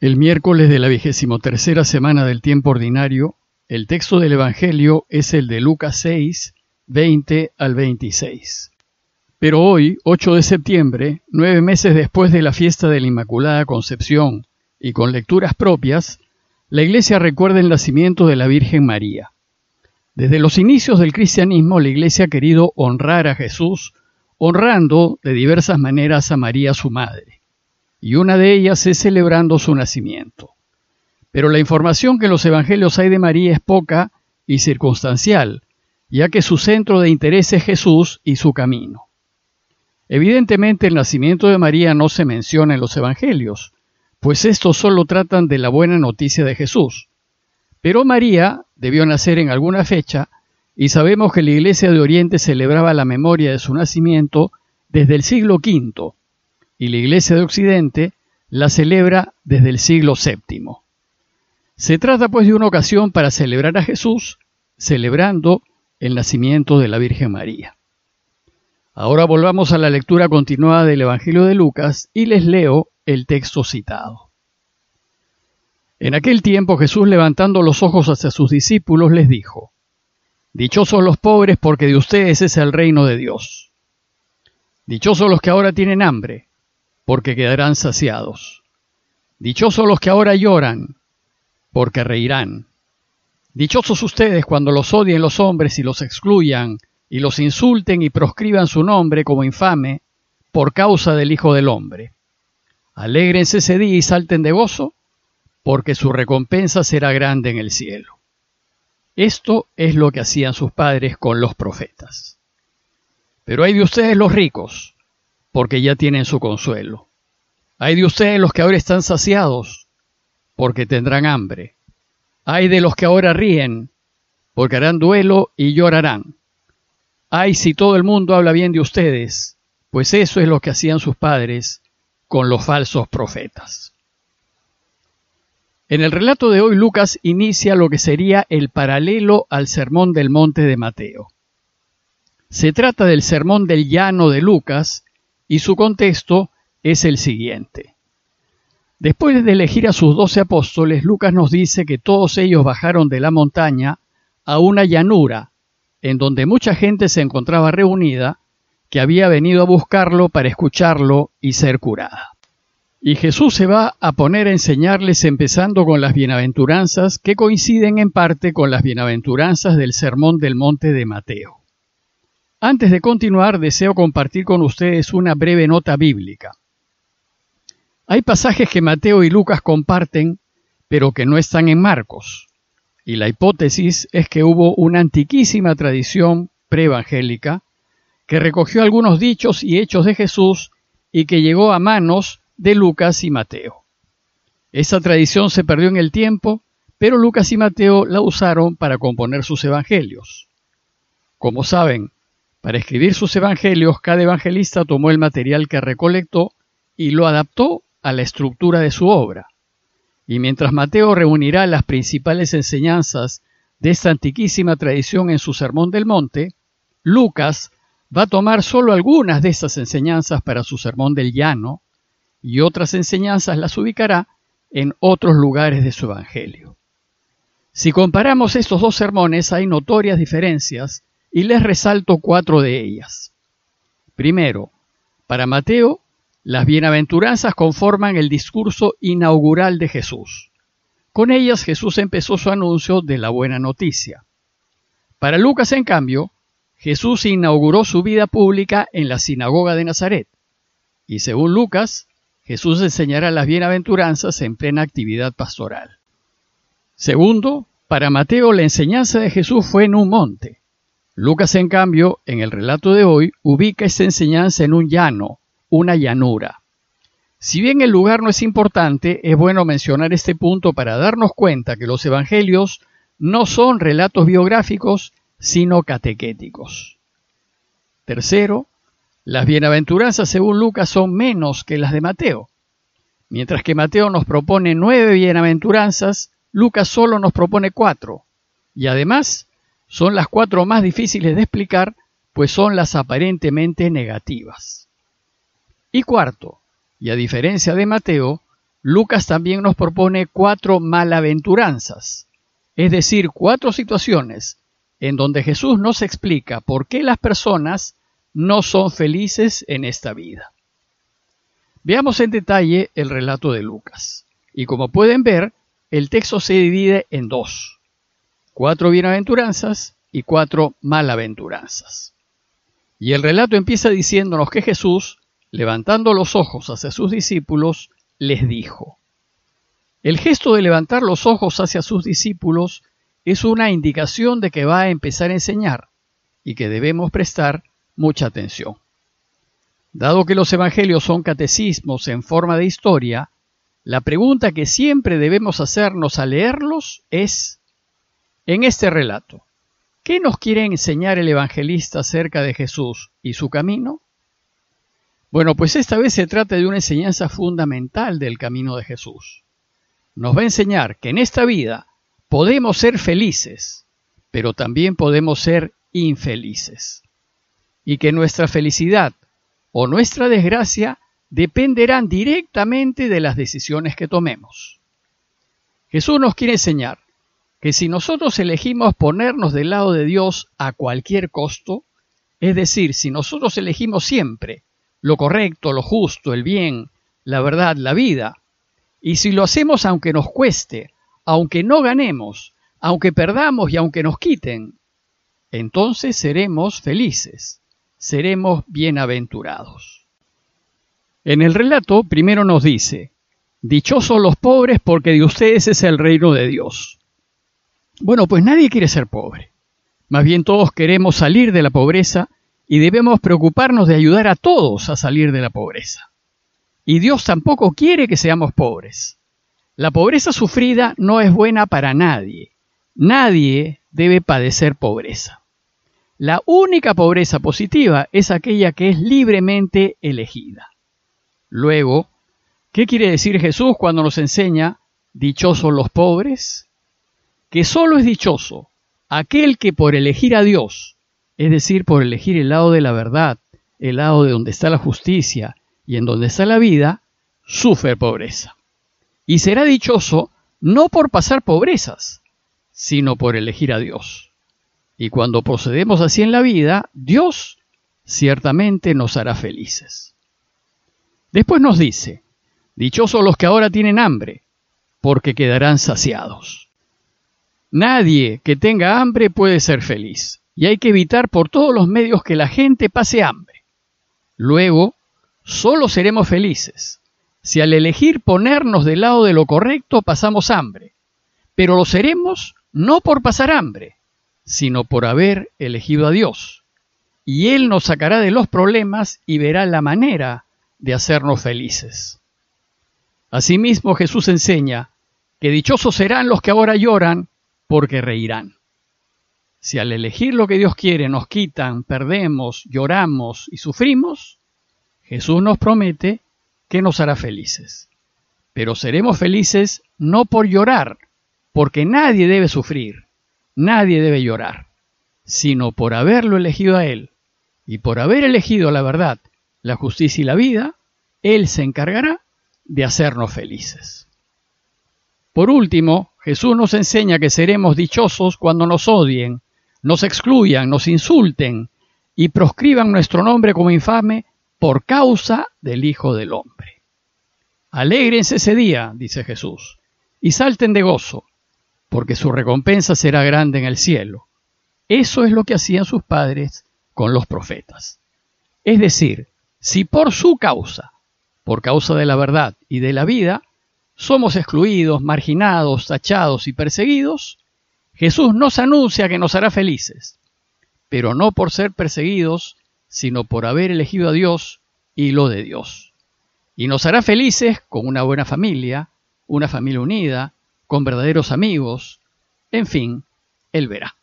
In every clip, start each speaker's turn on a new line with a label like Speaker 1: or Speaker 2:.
Speaker 1: El miércoles de la vigésimo tercera semana del tiempo ordinario, el texto del Evangelio es el de Lucas 6, 20 al 26. Pero hoy, 8 de septiembre, nueve meses después de la fiesta de la Inmaculada Concepción, y con lecturas propias, la Iglesia recuerda el nacimiento de la Virgen María. Desde los inicios del cristianismo, la Iglesia ha querido honrar a Jesús, honrando de diversas maneras a María su madre, y una de ellas es celebrando su nacimiento. Pero la información que en los Evangelios hay de María es poca y circunstancial, ya que su centro de interés es Jesús y su camino. Evidentemente el nacimiento de María no se menciona en los Evangelios, pues estos solo tratan de la buena noticia de Jesús. Pero María debió nacer en alguna fecha y sabemos que la Iglesia de Oriente celebraba la memoria de su nacimiento desde el siglo V y la Iglesia de Occidente la celebra desde el siglo VII. Se trata pues de una ocasión para celebrar a Jesús, celebrando el nacimiento de la Virgen María. Ahora volvamos a la lectura continuada del Evangelio de Lucas y les leo el texto citado. En aquel tiempo Jesús levantando los ojos hacia sus discípulos les dijo, Dichosos los pobres porque de ustedes es el reino de Dios. Dichosos los que ahora tienen hambre, porque quedarán saciados. Dichosos los que ahora lloran, porque reirán. Dichosos ustedes cuando los odien los hombres y los excluyan, y los insulten y proscriban su nombre como infame, por causa del Hijo del Hombre. Alégrense ese día y salten de gozo, porque su recompensa será grande en el cielo. Esto es lo que hacían sus padres con los profetas. Pero hay de ustedes los ricos, porque ya tienen su consuelo. Hay de ustedes los que ahora están saciados, porque tendrán hambre. Hay de los que ahora ríen, porque harán duelo y llorarán. Ay si todo el mundo habla bien de ustedes, pues eso es lo que hacían sus padres con los falsos profetas. En el relato de hoy Lucas inicia lo que sería el paralelo al Sermón del Monte de Mateo. Se trata del Sermón del Llano de Lucas y su contexto es el siguiente. Después de elegir a sus doce apóstoles, Lucas nos dice que todos ellos bajaron de la montaña a una llanura, en donde mucha gente se encontraba reunida, que había venido a buscarlo para escucharlo y ser curada. Y Jesús se va a poner a enseñarles empezando con las bienaventuranzas que coinciden en parte con las bienaventuranzas del Sermón del Monte de Mateo. Antes de continuar, deseo compartir con ustedes una breve nota bíblica. Hay pasajes que Mateo y Lucas comparten, pero que no están en Marcos. Y la hipótesis es que hubo una antiquísima tradición preevangélica que recogió algunos dichos y hechos de Jesús y que llegó a manos de Lucas y Mateo. Esa tradición se perdió en el tiempo, pero Lucas y Mateo la usaron para componer sus evangelios. Como saben, para escribir sus evangelios, cada evangelista tomó el material que recolectó y lo adaptó a la estructura de su obra. Y mientras Mateo reunirá las principales enseñanzas de esta antiquísima tradición en su Sermón del Monte, Lucas va a tomar solo algunas de estas enseñanzas para su Sermón del Llano, y otras enseñanzas las ubicará en otros lugares de su Evangelio. Si comparamos estos dos sermones hay notorias diferencias y les resalto cuatro de ellas. Primero, para Mateo, las bienaventuranzas conforman el discurso inaugural de Jesús. Con ellas Jesús empezó su anuncio de la buena noticia. Para Lucas, en cambio, Jesús inauguró su vida pública en la sinagoga de Nazaret. Y según Lucas, Jesús enseñará las bienaventuranzas en plena actividad pastoral. Segundo, para Mateo la enseñanza de Jesús fue en un monte. Lucas, en cambio, en el relato de hoy, ubica esta enseñanza en un llano, una llanura. Si bien el lugar no es importante, es bueno mencionar este punto para darnos cuenta que los evangelios no son relatos biográficos, sino catequéticos. Tercero, las bienaventuranzas según Lucas son menos que las de Mateo. Mientras que Mateo nos propone nueve bienaventuranzas, Lucas solo nos propone cuatro. Y además son las cuatro más difíciles de explicar, pues son las aparentemente negativas. Y cuarto, y a diferencia de Mateo, Lucas también nos propone cuatro malaventuranzas, es decir, cuatro situaciones en donde Jesús nos explica por qué las personas no son felices en esta vida. Veamos en detalle el relato de Lucas. Y como pueden ver, el texto se divide en dos. Cuatro bienaventuranzas y cuatro malaventuranzas. Y el relato empieza diciéndonos que Jesús, levantando los ojos hacia sus discípulos, les dijo. El gesto de levantar los ojos hacia sus discípulos es una indicación de que va a empezar a enseñar y que debemos prestar mucha atención. Dado que los evangelios son catecismos en forma de historia, la pregunta que siempre debemos hacernos al leerlos es, en este relato, ¿qué nos quiere enseñar el evangelista acerca de Jesús y su camino? Bueno, pues esta vez se trata de una enseñanza fundamental del camino de Jesús. Nos va a enseñar que en esta vida podemos ser felices, pero también podemos ser infelices. Y que nuestra felicidad o nuestra desgracia dependerán directamente de las decisiones que tomemos. Jesús nos quiere enseñar que si nosotros elegimos ponernos del lado de Dios a cualquier costo, es decir, si nosotros elegimos siempre lo correcto, lo justo, el bien, la verdad, la vida, y si lo hacemos aunque nos cueste, aunque no ganemos, aunque perdamos y aunque nos quiten, entonces seremos felices, seremos bienaventurados. En el relato primero nos dice, Dichosos los pobres porque de ustedes es el reino de Dios. Bueno, pues nadie quiere ser pobre. Más bien todos queremos salir de la pobreza y debemos preocuparnos de ayudar a todos a salir de la pobreza. Y Dios tampoco quiere que seamos pobres. La pobreza sufrida no es buena para nadie. Nadie debe padecer pobreza. La única pobreza positiva es aquella que es libremente elegida. Luego, ¿qué quiere decir Jesús cuando nos enseña dichosos los pobres? Que solo es dichoso aquel que por elegir a Dios, es decir, por elegir el lado de la verdad, el lado de donde está la justicia y en donde está la vida, sufre pobreza y será dichoso no por pasar pobrezas, sino por elegir a Dios. Y cuando procedemos así en la vida, Dios ciertamente nos hará felices. Después nos dice, dichosos los que ahora tienen hambre, porque quedarán saciados. Nadie que tenga hambre puede ser feliz, y hay que evitar por todos los medios que la gente pase hambre. Luego, solo seremos felices si al elegir ponernos del lado de lo correcto pasamos hambre, pero lo seremos no por pasar hambre, sino por haber elegido a Dios. Y Él nos sacará de los problemas y verá la manera de hacernos felices. Asimismo Jesús enseña que dichosos serán los que ahora lloran porque reirán. Si al elegir lo que Dios quiere nos quitan, perdemos, lloramos y sufrimos, Jesús nos promete que nos hará felices. Pero seremos felices no por llorar, porque nadie debe sufrir, nadie debe llorar, sino por haberlo elegido a Él. Y por haber elegido la verdad, la justicia y la vida, Él se encargará de hacernos felices. Por último, Jesús nos enseña que seremos dichosos cuando nos odien, nos excluyan, nos insulten y proscriban nuestro nombre como infame por causa del Hijo del Hombre. Alégrense ese día, dice Jesús, y salten de gozo, porque su recompensa será grande en el cielo. Eso es lo que hacían sus padres con los profetas. Es decir, si por su causa, por causa de la verdad y de la vida, somos excluidos, marginados, tachados y perseguidos, Jesús nos anuncia que nos hará felices, pero no por ser perseguidos sino por haber elegido a Dios y lo de Dios. Y nos hará felices con una buena familia, una familia unida, con verdaderos amigos, en fin, Él verá.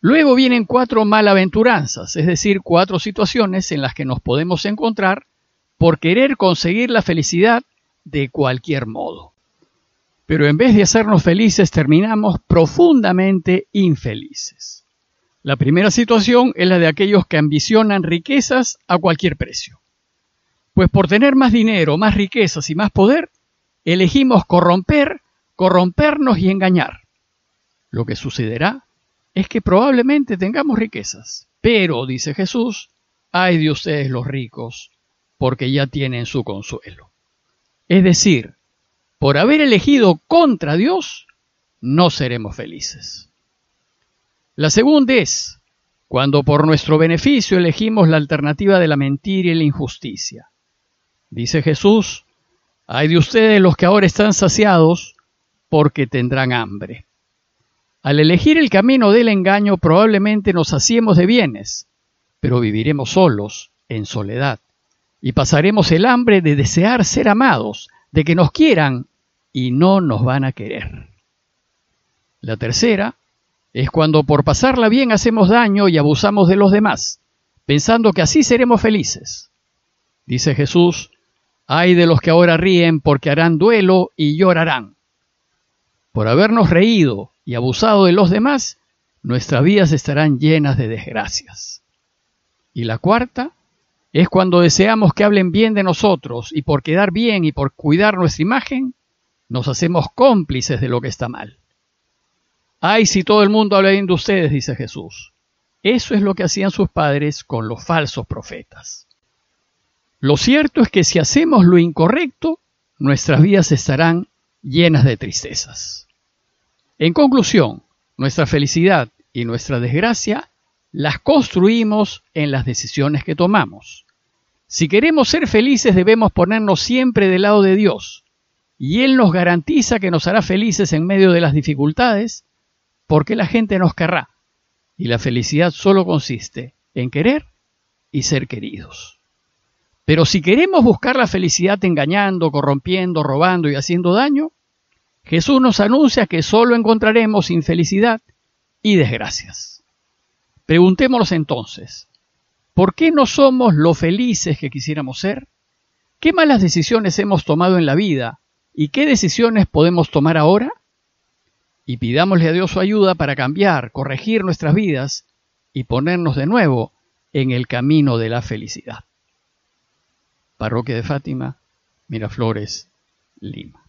Speaker 1: Luego vienen cuatro malaventuranzas, es decir, cuatro situaciones en las que nos podemos encontrar por querer conseguir la felicidad de cualquier modo. Pero en vez de hacernos felices, terminamos profundamente infelices. La primera situación es la de aquellos que ambicionan riquezas a cualquier precio. Pues por tener más dinero, más riquezas y más poder, elegimos corromper, corrompernos y engañar. Lo que sucederá es que probablemente tengamos riquezas, pero, dice Jesús, ay de ustedes los ricos, porque ya tienen su consuelo. Es decir, por haber elegido contra Dios, no seremos felices. La segunda es, cuando por nuestro beneficio elegimos la alternativa de la mentira y la injusticia. Dice Jesús, hay de ustedes los que ahora están saciados, porque tendrán hambre. Al elegir el camino del engaño probablemente nos saciemos de bienes, pero viviremos solos, en soledad, y pasaremos el hambre de desear ser amados, de que nos quieran y no nos van a querer. La tercera es cuando por pasarla bien hacemos daño y abusamos de los demás, pensando que así seremos felices. Dice Jesús, hay de los que ahora ríen porque harán duelo y llorarán. Por habernos reído y abusado de los demás, nuestras vidas estarán llenas de desgracias. Y la cuarta es cuando deseamos que hablen bien de nosotros y por quedar bien y por cuidar nuestra imagen, nos hacemos cómplices de lo que está mal. Ay, si todo el mundo habla bien de ustedes, dice Jesús. Eso es lo que hacían sus padres con los falsos profetas. Lo cierto es que si hacemos lo incorrecto, nuestras vidas estarán llenas de tristezas. En conclusión, nuestra felicidad y nuestra desgracia las construimos en las decisiones que tomamos. Si queremos ser felices debemos ponernos siempre del lado de Dios, y Él nos garantiza que nos hará felices en medio de las dificultades, porque la gente nos querrá, y la felicidad solo consiste en querer y ser queridos. Pero si queremos buscar la felicidad engañando, corrompiendo, robando y haciendo daño, Jesús nos anuncia que solo encontraremos infelicidad y desgracias. Preguntémonos entonces, ¿por qué no somos lo felices que quisiéramos ser? ¿Qué malas decisiones hemos tomado en la vida y qué decisiones podemos tomar ahora? Y pidámosle a Dios su ayuda para cambiar, corregir nuestras vidas y ponernos de nuevo en el camino de la felicidad. Parroquia de Fátima, Miraflores, Lima.